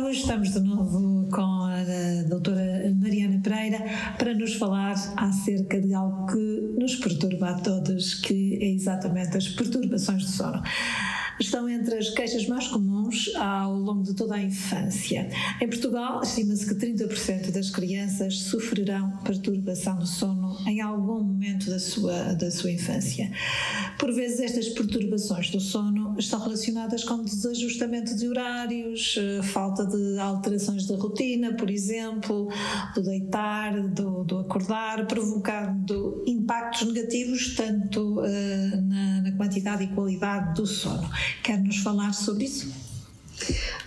Hoje estamos de novo com a doutora Mariana Pereira para nos falar acerca de algo que nos perturba a todos, que é exatamente as perturbações de sono estão entre as queixas mais comuns ao longo de toda a infância. Em Portugal, estima-se que 30% das crianças sofrerão perturbação do sono em algum momento da sua, da sua infância. Por vezes, estas perturbações do sono estão relacionadas com desajustamento de horários, eh, falta de alterações da rotina, por exemplo, do deitar, do, do acordar, provocando impactos negativos tanto uh, na, na quantidade e qualidade do sono. Quer nos falar sobre isso?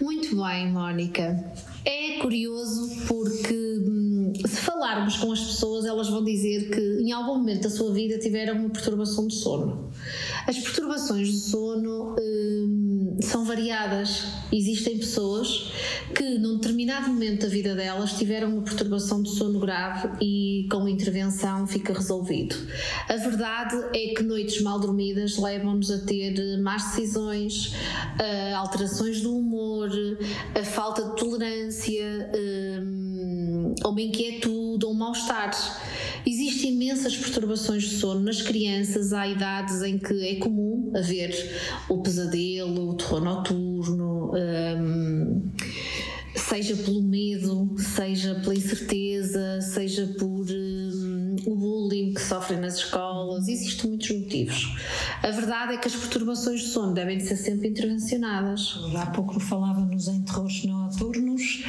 Muito bem, Mónica. É curioso porque se falarmos com as pessoas, elas vão dizer que em algum momento da sua vida tiveram uma perturbação de sono. As perturbações de sono hum, são variadas. Existem pessoas que, num determinado momento da vida delas, tiveram uma perturbação de sono grave e, com intervenção, fica resolvido. A verdade é que noites mal dormidas levam-nos a ter más decisões, alterações do humor, a falta de tolerância, hum, ou uma inquietude ou um mal-estar. Existem imensas perturbações de sono nas crianças, há idades em que é comum haver o pesadelo, o terror noturno. Um, seja pelo medo, seja pela incerteza, seja por um, o bullying que sofrem nas escolas, existem muitos motivos. A verdade é que as perturbações de sono devem ser sempre intervencionadas. Há pouco falávamos em terrores noturnos,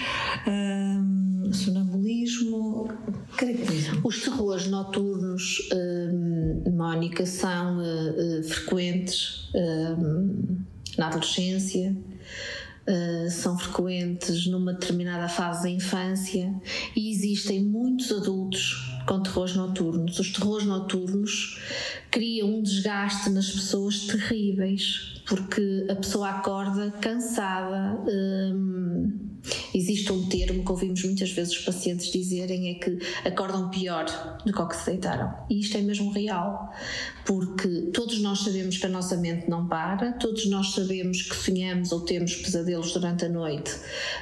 um, sonambulismo, Os terrores noturnos, um, Mónica, são uh, uh, frequentes hum, na adolescência uh, são frequentes numa determinada fase da infância e existem muitos adultos com terrores noturnos. Os terrores noturnos criam um desgaste nas pessoas terríveis, porque a pessoa acorda cansada. Um, existe um termo que ouvimos muitas vezes os pacientes dizerem é que acordam pior do que ao que se deitaram. E isto é mesmo real, porque todos nós sabemos que a nossa mente não para, todos nós sabemos que sonhamos ou temos pesadelos durante a noite.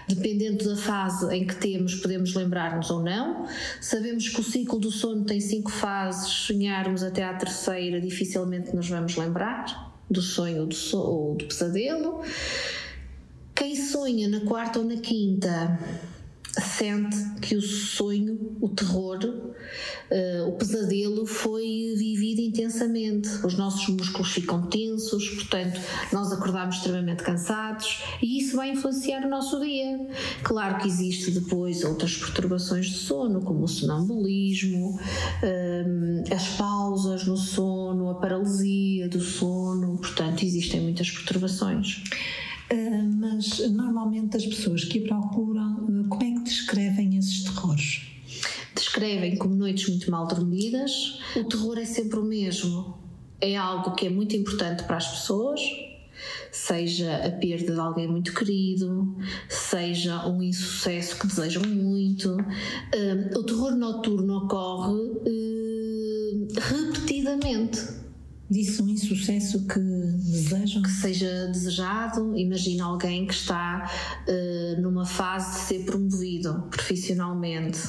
Dependendo da fase em que temos, podemos lembrar-nos ou não. Sabemos que o ciclo do sono tem cinco fases, sonharmos até à terceira, dificilmente nos vamos lembrar do sonho ou do, so ou do pesadelo. Quem sonha na quarta ou na quinta sente que o sonho, o terror, uh, o pesadelo foi vivido intensamente. Os nossos músculos ficam tensos, portanto, nós acordamos extremamente cansados e isso vai influenciar o nosso dia. Claro que existe depois outras perturbações de sono, como o sonambulismo, um, as pausas no sono, a paralisia do sono, portanto, existem muitas perturbações. Uh, mas normalmente as pessoas que procuram, uh, como é que descrevem esses terrores? Descrevem como noites muito mal dormidas. O terror é sempre o mesmo. É algo que é muito importante para as pessoas, seja a perda de alguém muito querido, seja um insucesso que desejam muito. Uh, o terror noturno ocorre repetidamente disse um insucesso que desejam? Que seja desejado. Imagina alguém que está uh, numa fase de ser promovido profissionalmente.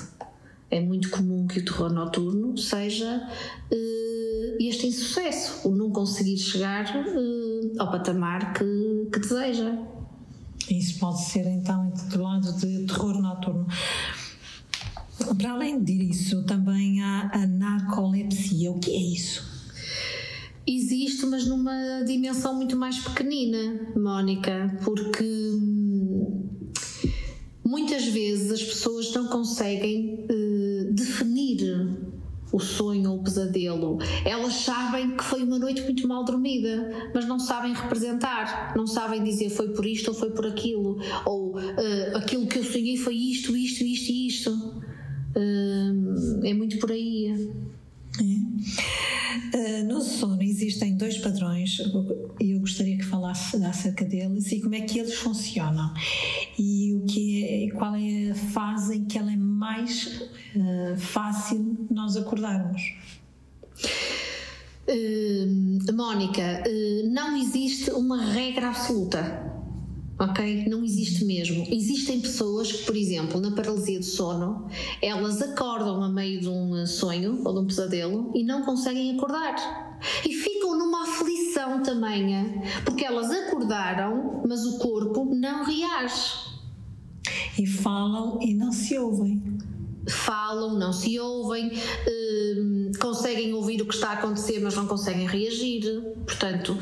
É muito comum que o terror noturno seja uh, este insucesso, o não conseguir chegar uh, ao patamar que, que deseja. Isso pode ser então intitulado de terror noturno. Para além disso, também há a narcolepsia. O que é isso? Existe, mas numa dimensão muito mais pequenina, Mónica, porque hum, muitas vezes as pessoas não conseguem uh, definir o sonho ou o pesadelo. Elas sabem que foi uma noite muito mal dormida, mas não sabem representar, não sabem dizer foi por isto ou foi por aquilo, ou uh, aquilo que eu sonhei foi isto, isto, isto e isto. Uh, é muito por aí. Uh, no sono existem dois padrões e eu gostaria que falasse acerca deles e como é que eles funcionam e o que é, qual é a fase em que ela é mais uh, fácil nós acordarmos. Uh, Mónica, não existe uma regra absoluta. Ok? Não existe mesmo. Existem pessoas que, por exemplo, na paralisia do sono, elas acordam a meio de um sonho ou de um pesadelo e não conseguem acordar. E ficam numa aflição tamanha, porque elas acordaram, mas o corpo não reage. E falam e não se ouvem. Falam, não se ouvem, hum, conseguem ouvir o que está a acontecer, mas não conseguem reagir. Portanto,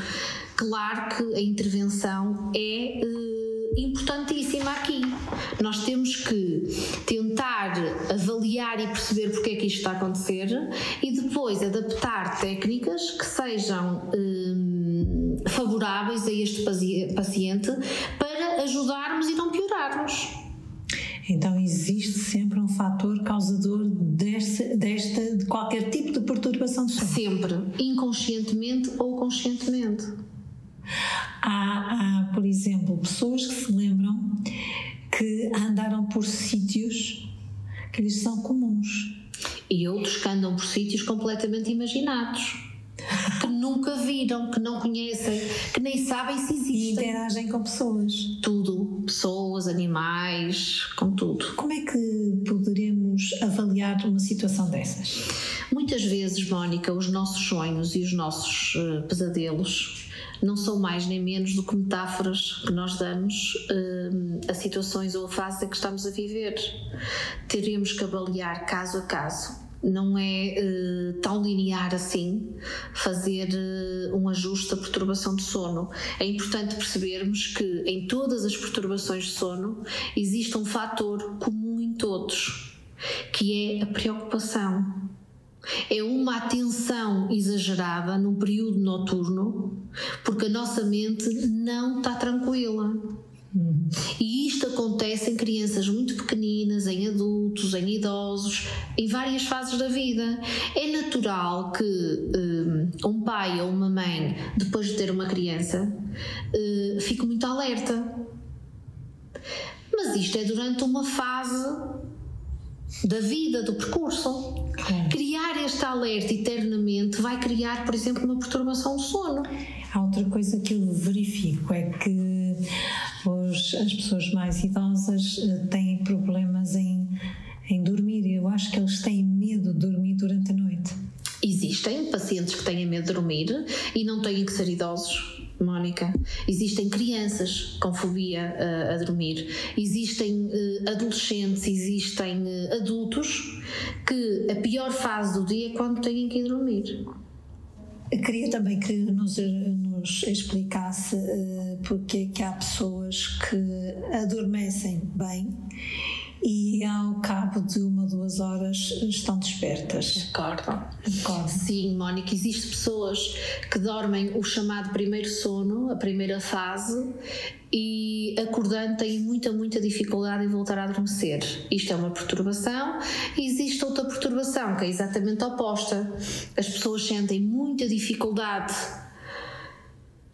claro que a intervenção é uh, importantíssima aqui. Nós temos que tentar avaliar e perceber porque é que isto está a acontecer e depois adaptar técnicas que sejam um, favoráveis a este paciente para ajudarmos e não piorarmos. Então existe sempre um fator causador desta, desta de qualquer tipo de perturbação de sono. Sempre, inconscientemente ou conscientemente. Há, há, por exemplo, pessoas que se lembram que andaram por sítios que lhes são comuns. E outros que andam por sítios completamente imaginados. Que nunca viram, que não conhecem, que nem sabem se existem. E interagem com pessoas. Tudo. Pessoas, animais, com tudo. Como é que poderemos avaliar uma situação dessas? Muitas vezes, Mónica, os nossos sonhos e os nossos uh, pesadelos não são mais nem menos do que metáforas que nós damos uh, a situações ou a fase em que estamos a viver. Teremos que avaliar caso a caso. Não é uh, tão linear assim fazer uh, um ajuste da perturbação de sono. É importante percebermos que em todas as perturbações de sono existe um fator comum em todos, que é a preocupação é uma atenção exagerada no período noturno, porque a nossa mente não está tranquila. E isto acontece em crianças muito pequeninas, em adultos, em idosos, em várias fases da vida. É natural que um, um pai ou uma mãe, depois de ter uma criança, uh, fique muito alerta. Mas isto é durante uma fase da vida, do percurso. Criar este alerta eternamente vai criar, por exemplo, uma perturbação do sono. Há outra coisa que eu verifico é que os, as pessoas mais idosas eh, têm problemas em, em dormir. Eu acho que eles têm medo de dormir durante a noite. Existem pacientes que têm medo de dormir e não têm que ser idosos Mónica. Existem crianças com fobia uh, a dormir, existem uh, adolescentes, existem uh, adultos que a pior fase do dia é quando têm que ir dormir. queria também que nos, nos explicasse porque é que há pessoas que adormecem bem e ao cabo de uma, duas horas estão despertas. Acordam. Acordam. Sim, Mónica, existem pessoas que dormem o chamado primeiro sono, a primeira fase, e acordando têm muita, muita dificuldade em voltar a adormecer. Isto é uma perturbação. Existe outra perturbação que é exatamente oposta. As pessoas sentem muita dificuldade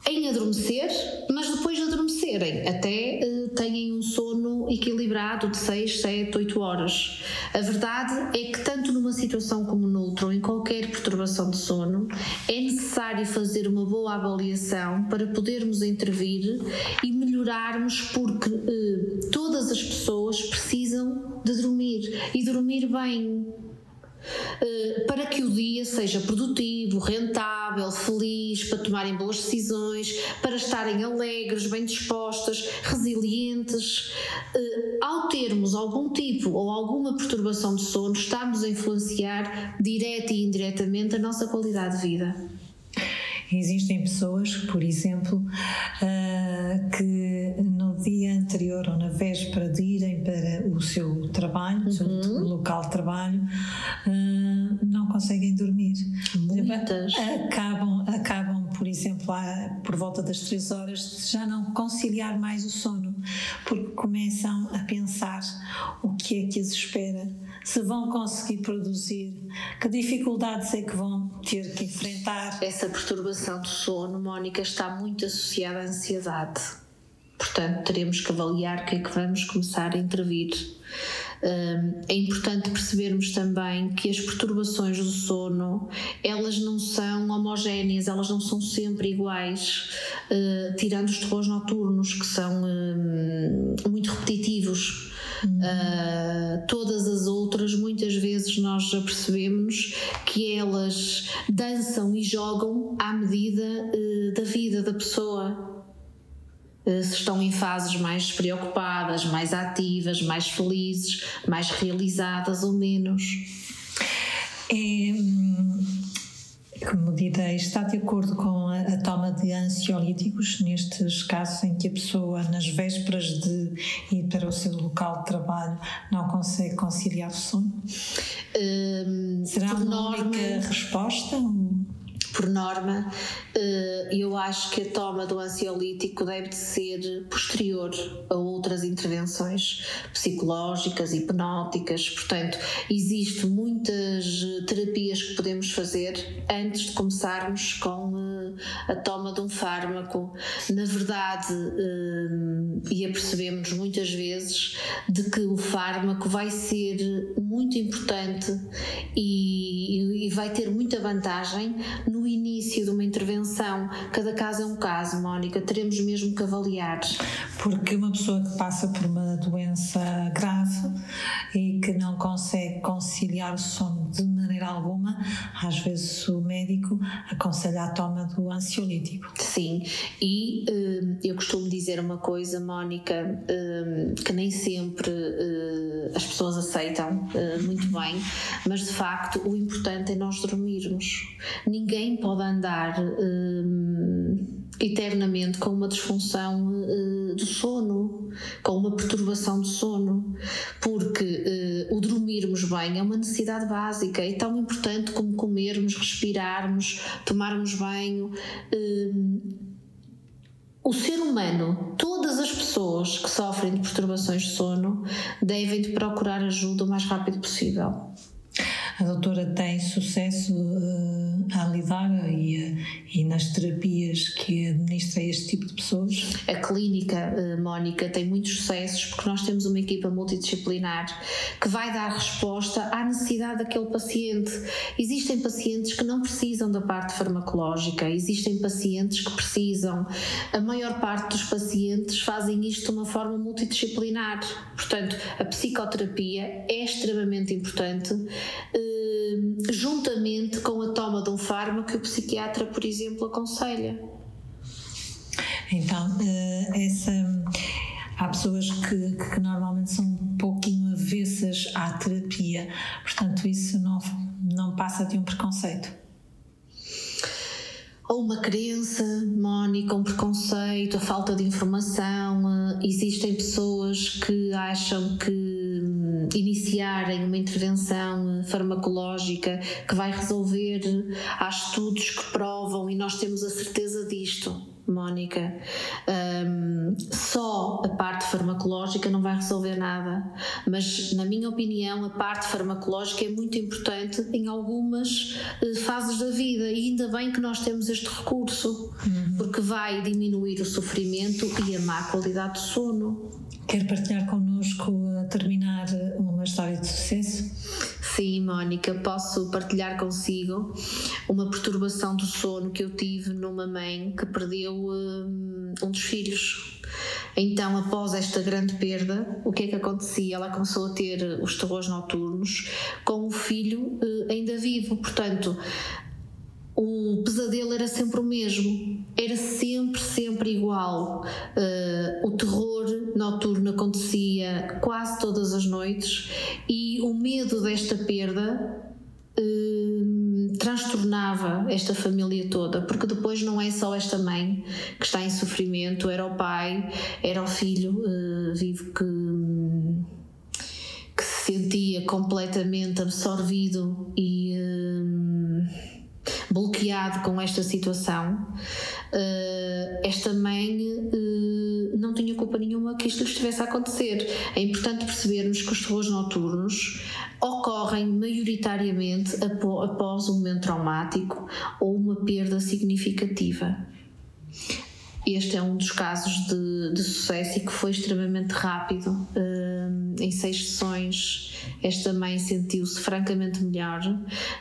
em adormecer, mas depois de adormecerem, até uh, têm um sono equilibrado de 6, 7, 8 horas. A verdade é que, tanto numa situação como noutra, ou em qualquer perturbação de sono, é necessário fazer uma boa avaliação para podermos intervir e melhorarmos, porque uh, todas as pessoas precisam de dormir e dormir bem. Eh, para que o dia seja produtivo, rentável, feliz, para tomarem boas decisões, para estarem alegres, bem dispostas, resilientes. Eh, ao termos algum tipo ou alguma perturbação de sono, estamos a influenciar direta e indiretamente a nossa qualidade de vida. Existem pessoas, por exemplo, uh, que no dia anterior ou na véspera de irem para o seu trabalho, o seu uhum. local de trabalho, uh, não conseguem dormir. Muitas. Acabam, acabam, por exemplo, por volta das três horas, de já não conciliar mais o sono, porque começam a pensar o que é que as espera se vão conseguir produzir, que dificuldades é que vão ter que enfrentar. Essa perturbação do sono, Mónica, está muito associada à ansiedade. Portanto, teremos que avaliar o que é que vamos começar a intervir. É importante percebermos também que as perturbações do sono elas não são homogéneas, elas não são sempre iguais, uh, tirando os terrores noturnos que são uh, muito repetitivos. Uh, todas as outras, muitas vezes nós já percebemos que elas dançam e jogam à medida uh, da vida da pessoa. Eh, se estão em fases mais preocupadas, mais ativas, mais felizes, mais realizadas ou menos. É, como direi, está de acordo com a, a, toma de ansiolíticos nestes casos em que a pessoa, nas vésperas de ir para o seu local de trabalho, não consegue conciliar o sono? Hum, Será uma norma, única resposta? Por norma, eh, eu acho que a toma do ansiolítico deve ser posterior a outras intervenções psicológicas, hipnóticas. Portanto, existem muitas terapias que podemos fazer antes de começarmos com eh, a toma de um fármaco. Na verdade, eh, e apercebemos muitas vezes de que o fármaco vai ser muito importante e, e vai ter muita vantagem no início de uma intervenção. Cada caso é um caso, Mónica, teremos mesmo que avaliar. Porque uma pessoa que passa por uma doença grave e que não consegue conciliar o sono de maneira alguma, às vezes o médico aconselha a toma do ansiolítico. Sim, e uh, eu costumo dizer uma coisa, Uh, que nem sempre uh, as pessoas aceitam muito bem, mas de facto o importante é nós dormirmos. Ninguém pode andar eternamente com uma disfunção do sono, com uma perturbação do sono, porque o dormirmos bem é uma necessidade básica, é tão importante como comermos, respirarmos, tomarmos banho. O ser humano, todas as pessoas que sofrem de perturbações de sono, devem de procurar ajuda o mais rápido possível. A doutora tem sucesso uh, a lidar e, e, nas terapias que administra este tipo de pessoas? A clínica, uh, Mónica, tem muitos sucessos porque nós temos uma equipa multidisciplinar que vai dar resposta à necessidade daquele paciente. Existem pacientes que não precisam da parte farmacológica, existem pacientes que precisam. A maior parte dos pacientes fazem isto de uma forma multidisciplinar. Portanto, a psicoterapia é extremamente importante. Uh, juntamente com a toma de um fármaco que o psiquiatra, por exemplo, aconselha. Então, eh, essa, há pessoas que, que normalmente são um pouquinho avessas à terapia, portanto, isso não, não passa de um preconceito ou uma crença, Mónica, um preconceito, a falta de informação. Eh, existem pessoas que acham que iniciarem uma intervenção farmacológica que vai resolver, há estudos que provam e nós temos a certeza disto Mónica, um, só a parte farmacológica não vai resolver nada, mas na minha opinião a parte farmacológica é muito importante em algumas uh, fases da vida e ainda bem que nós temos este recurso, uhum. porque vai diminuir o sofrimento e a má qualidade do sono. Quer partilhar connosco a terminar uma história de sucesso? Sim, Mónica, posso partilhar consigo uma perturbação do sono que eu tive numa mãe que perdeu um, um dos filhos. Então, após esta grande perda, o que é que acontecia? Ela começou a ter os terrores noturnos com o filho uh, ainda vivo. Portanto, o pesadelo era sempre o mesmo, era sempre, sempre igual. Uh, o terror noturno acontecia quase todas as noites e o medo desta perda uh, transtornava esta família toda, porque depois não é só esta mãe que está em sofrimento, era o pai, era o filho uh, vivo que, se sentia completamente absorvido e bloqueado com esta situação, uh, esta mãe uh, não tinha culpa nenhuma que isto lhe estivesse a acontecer. É importante percebermos que os terrores noturnos ocorrem maioritariamente após um momento traumático ou uma perda significativa. Este é um dos casos de, de sucesso e que foi extremamente rápido. Uh, em seis sessões, esta mãe sentiu-se francamente melhor.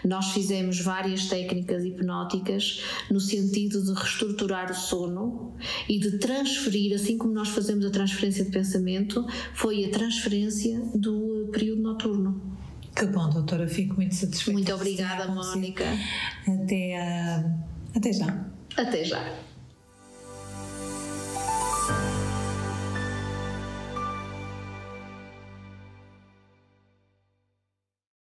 Nós fizemos várias técnicas hipnóticas no sentido de reestruturar o sono e de transferir, assim como nós fazemos a transferência de pensamento, foi a transferência do período noturno. Que bom, doutora, fico muito satisfeita. Muito obrigada, Mónica. Até, uh, até já. Até já.